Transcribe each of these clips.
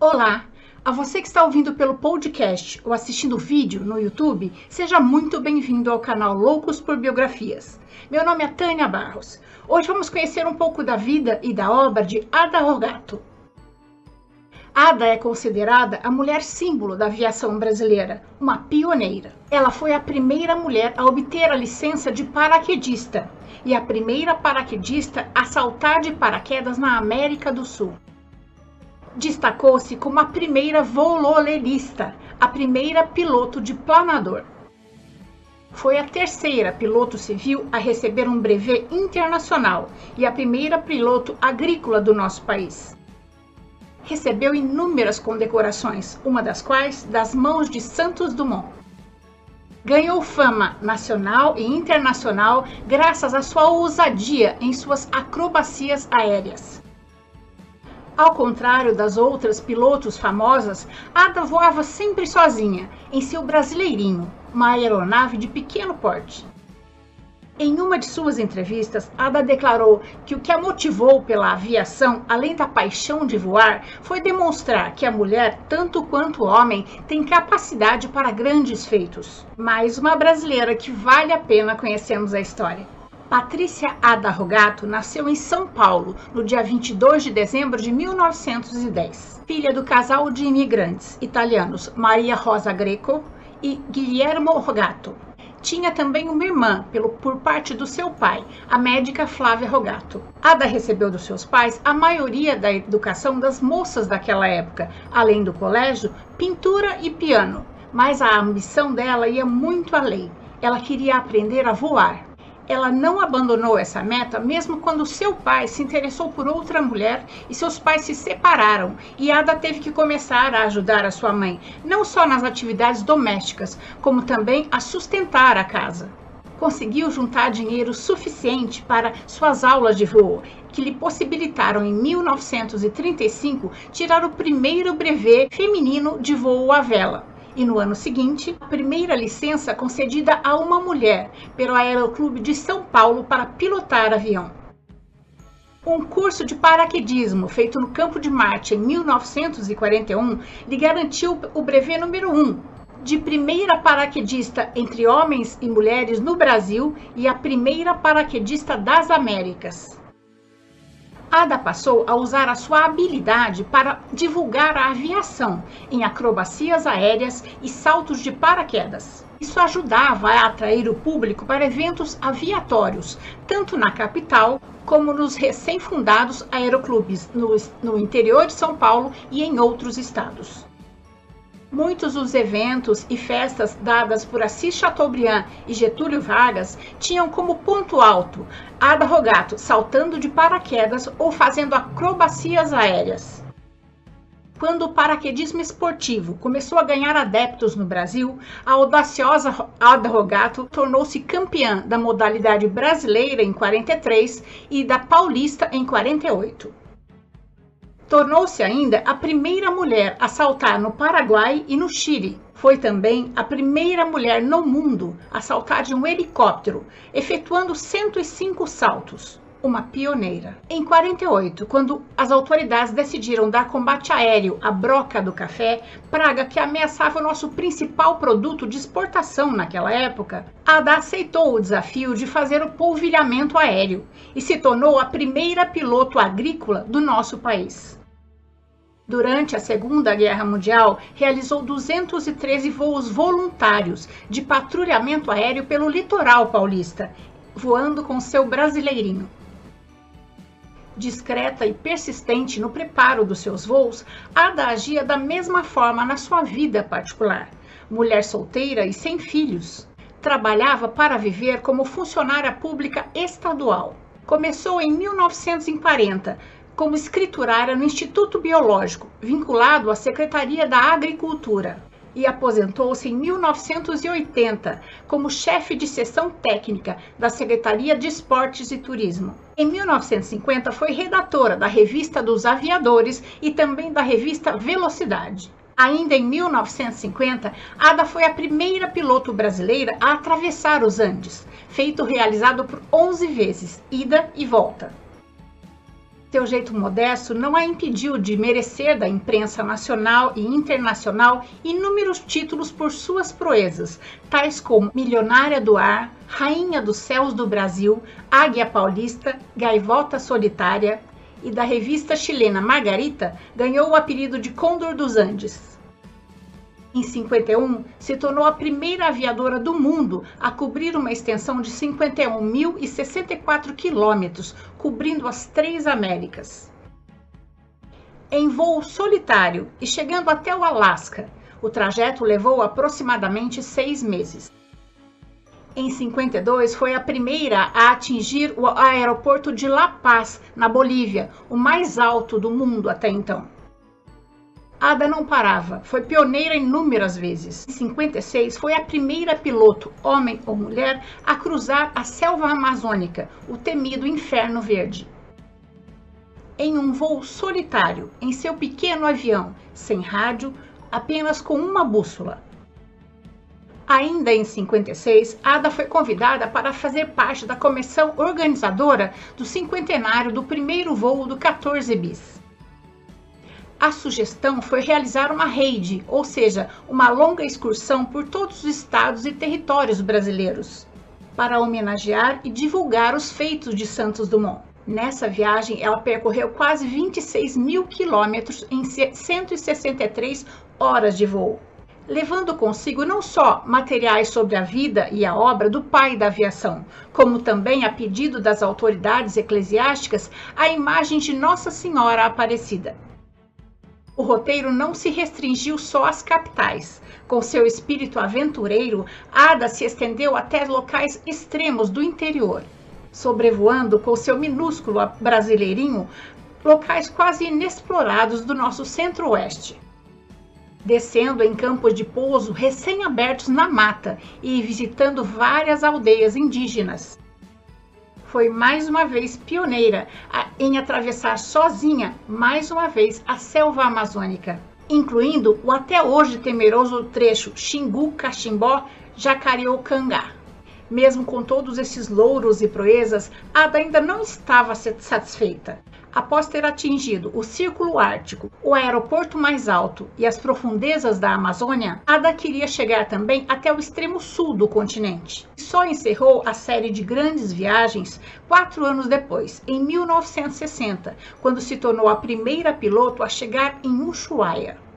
Olá! A você que está ouvindo pelo podcast ou assistindo o vídeo no YouTube, seja muito bem-vindo ao canal Loucos por Biografias. Meu nome é Tânia Barros. Hoje vamos conhecer um pouco da vida e da obra de Ada Rogato. Ada é considerada a mulher símbolo da aviação brasileira, uma pioneira. Ela foi a primeira mulher a obter a licença de paraquedista e a primeira paraquedista a saltar de paraquedas na América do Sul. Destacou-se como a primeira vololerista, a primeira piloto de planador. Foi a terceira piloto civil a receber um brevet internacional e a primeira piloto agrícola do nosso país recebeu inúmeras condecorações, uma das quais das mãos de Santos Dumont. Ganhou fama nacional e internacional graças à sua ousadia em suas acrobacias aéreas. Ao contrário das outras pilotos famosas, Ada voava sempre sozinha, em seu brasileirinho, uma aeronave de pequeno porte. Em uma de suas entrevistas, Ada declarou que o que a motivou pela aviação, além da paixão de voar, foi demonstrar que a mulher, tanto quanto o homem, tem capacidade para grandes feitos. Mais uma brasileira que vale a pena conhecermos a história. Patrícia Ada Rogato nasceu em São Paulo no dia 22 de dezembro de 1910. Filha do casal de imigrantes italianos Maria Rosa Greco e Guilhermo Rogato, tinha também uma irmã, pelo, por parte do seu pai, a médica Flávia Rogato. Ada recebeu dos seus pais a maioria da educação das moças daquela época, além do colégio, pintura e piano. Mas a ambição dela ia muito além. Ela queria aprender a voar ela não abandonou essa meta mesmo quando seu pai se interessou por outra mulher e seus pais se separaram e Ada teve que começar a ajudar a sua mãe, não só nas atividades domésticas, como também a sustentar a casa. Conseguiu juntar dinheiro suficiente para suas aulas de voo, que lhe possibilitaram em 1935 tirar o primeiro brevet feminino de voo à vela e no ano seguinte, a primeira licença concedida a uma mulher pelo Aeroclube de São Paulo para pilotar avião. Um curso de paraquedismo feito no Campo de Marte em 1941 lhe garantiu o brevet número 1 de primeira paraquedista entre homens e mulheres no Brasil e a primeira paraquedista das Américas. Ada passou a usar a sua habilidade para divulgar a aviação em acrobacias aéreas e saltos de paraquedas. Isso ajudava a atrair o público para eventos aviatórios, tanto na capital como nos recém-fundados aeroclubes no, no interior de São Paulo e em outros estados. Muitos dos eventos e festas dadas por Assis Chateaubriand e Getúlio Vargas tinham como ponto alto Ada Rogato saltando de paraquedas ou fazendo acrobacias aéreas. Quando o paraquedismo esportivo começou a ganhar adeptos no Brasil, a audaciosa Ada Rogato tornou-se campeã da modalidade brasileira em 43 e da paulista em 48. Tornou-se ainda a primeira mulher a saltar no Paraguai e no Chile. Foi também a primeira mulher no mundo a saltar de um helicóptero, efetuando 105 saltos. Uma pioneira. Em 48, quando as autoridades decidiram dar combate aéreo à broca do café, praga que ameaçava o nosso principal produto de exportação naquela época, Ada aceitou o desafio de fazer o polvilhamento aéreo e se tornou a primeira piloto agrícola do nosso país. Durante a Segunda Guerra Mundial, realizou 213 voos voluntários de patrulhamento aéreo pelo litoral paulista, voando com seu brasileirinho. Discreta e persistente no preparo dos seus voos, Ada agia da mesma forma na sua vida particular. Mulher solteira e sem filhos, trabalhava para viver como funcionária pública estadual. Começou em 1940 como escriturária no Instituto Biológico, vinculado à Secretaria da Agricultura, e aposentou-se em 1980 como chefe de seção técnica da Secretaria de Esportes e Turismo. Em 1950 foi redatora da Revista dos Aviadores e também da revista Velocidade. Ainda em 1950, Ada foi a primeira piloto brasileira a atravessar os Andes, feito realizado por 11 vezes, ida e volta. Seu jeito modesto não a impediu de merecer da imprensa nacional e internacional inúmeros títulos por suas proezas, tais como Milionária do Ar, Rainha dos Céus do Brasil, Águia Paulista, Gaivota Solitária, e da revista chilena Margarita ganhou o apelido de Condor dos Andes. Em 51, se tornou a primeira aviadora do mundo a cobrir uma extensão de 51.064 quilômetros, cobrindo as três Américas. Em voo solitário e chegando até o Alasca, o trajeto levou aproximadamente seis meses. Em 52, foi a primeira a atingir o aeroporto de La Paz, na Bolívia, o mais alto do mundo até então. Ada não parava, foi pioneira inúmeras vezes. Em 56, foi a primeira piloto, homem ou mulher, a cruzar a selva amazônica, o temido Inferno Verde. Em um voo solitário, em seu pequeno avião, sem rádio, apenas com uma bússola. Ainda em 56, Ada foi convidada para fazer parte da comissão organizadora do cinquentenário do primeiro voo do 14 bis. A sugestão foi realizar uma raid, ou seja, uma longa excursão por todos os estados e territórios brasileiros, para homenagear e divulgar os feitos de Santos Dumont. Nessa viagem, ela percorreu quase 26 mil quilômetros em 163 horas de voo, levando consigo não só materiais sobre a vida e a obra do pai da aviação, como também, a pedido das autoridades eclesiásticas, a imagem de Nossa Senhora Aparecida. O roteiro não se restringiu só às capitais. Com seu espírito aventureiro, Ada se estendeu até locais extremos do interior, sobrevoando com seu minúsculo brasileirinho locais quase inexplorados do nosso centro-oeste. Descendo em campos de pouso recém-abertos na mata e visitando várias aldeias indígenas foi mais uma vez pioneira em atravessar sozinha, mais uma vez, a selva amazônica, incluindo o até hoje temeroso trecho Xingu-Caximbó-Jacareocangá. Mesmo com todos esses louros e proezas, Ada ainda não estava satisfeita. Após ter atingido o Círculo Ártico, o aeroporto mais alto e as profundezas da Amazônia, Ada queria chegar também até o extremo sul do continente. Só encerrou a série de grandes viagens quatro anos depois, em 1960, quando se tornou a primeira piloto a chegar em Ushuaia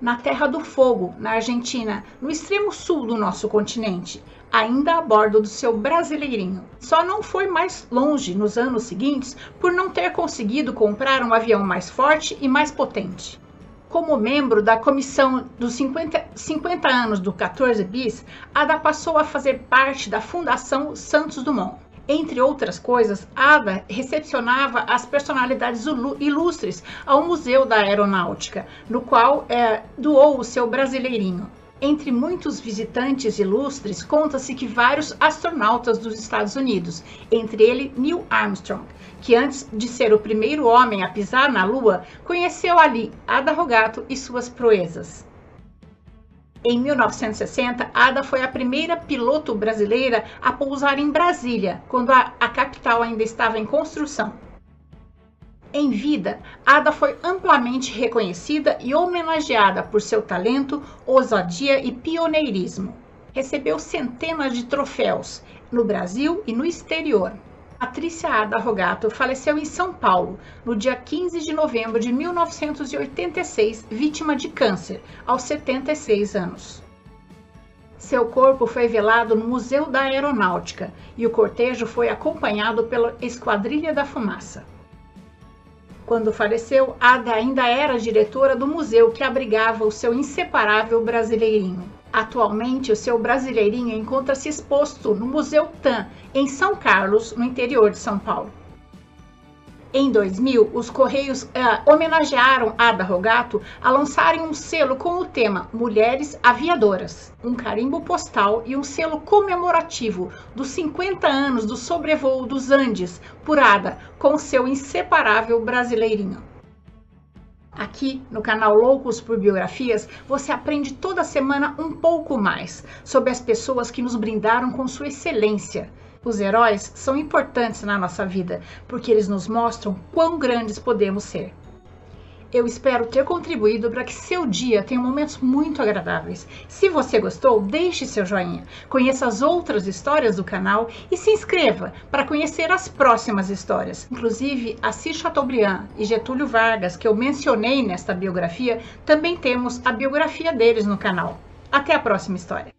na Terra do Fogo, na Argentina, no extremo sul do nosso continente, ainda a bordo do seu brasileirinho. Só não foi mais longe nos anos seguintes por não ter conseguido comprar um avião mais forte e mais potente. Como membro da comissão dos 50, 50 anos do 14 bis, Ada passou a fazer parte da Fundação Santos Dumont. Entre outras coisas, Ada recepcionava as personalidades ilustres ao Museu da Aeronáutica, no qual é, doou o seu brasileirinho. Entre muitos visitantes ilustres, conta-se que vários astronautas dos Estados Unidos, entre ele Neil Armstrong, que antes de ser o primeiro homem a pisar na Lua, conheceu ali Ada Rogato e suas proezas. Em 1960, Ada foi a primeira piloto brasileira a pousar em Brasília, quando a, a capital ainda estava em construção. Em vida, Ada foi amplamente reconhecida e homenageada por seu talento, ousadia e pioneirismo. Recebeu centenas de troféus no Brasil e no exterior. Patrícia Ada Rogato faleceu em São Paulo no dia 15 de novembro de 1986, vítima de câncer, aos 76 anos. Seu corpo foi velado no Museu da Aeronáutica e o cortejo foi acompanhado pela Esquadrilha da Fumaça. Quando faleceu, Ada ainda era diretora do museu que abrigava o seu inseparável brasileirinho. Atualmente, o seu brasileirinho encontra-se exposto no Museu TAM, em São Carlos, no interior de São Paulo. Em 2000, os Correios eh, homenagearam Ada Rogato a lançarem um selo com o tema Mulheres Aviadoras, um carimbo postal e um selo comemorativo dos 50 anos do sobrevoo dos Andes por Ada, com seu inseparável brasileirinho. Aqui no canal Loucos por Biografias, você aprende toda semana um pouco mais sobre as pessoas que nos brindaram com sua excelência, Os heróis são importantes na nossa vida porque eles nos mostram quão grandes podemos ser. Eu espero ter contribuído para que seu dia tenha momentos muito agradáveis. Se você gostou, deixe seu joinha, conheça as outras histórias do canal e se inscreva para conhecer as próximas histórias. Inclusive, Assis Chateaubriand e Getúlio Vargas, que eu mencionei nesta biografia, também temos a biografia deles no canal. Até a próxima história!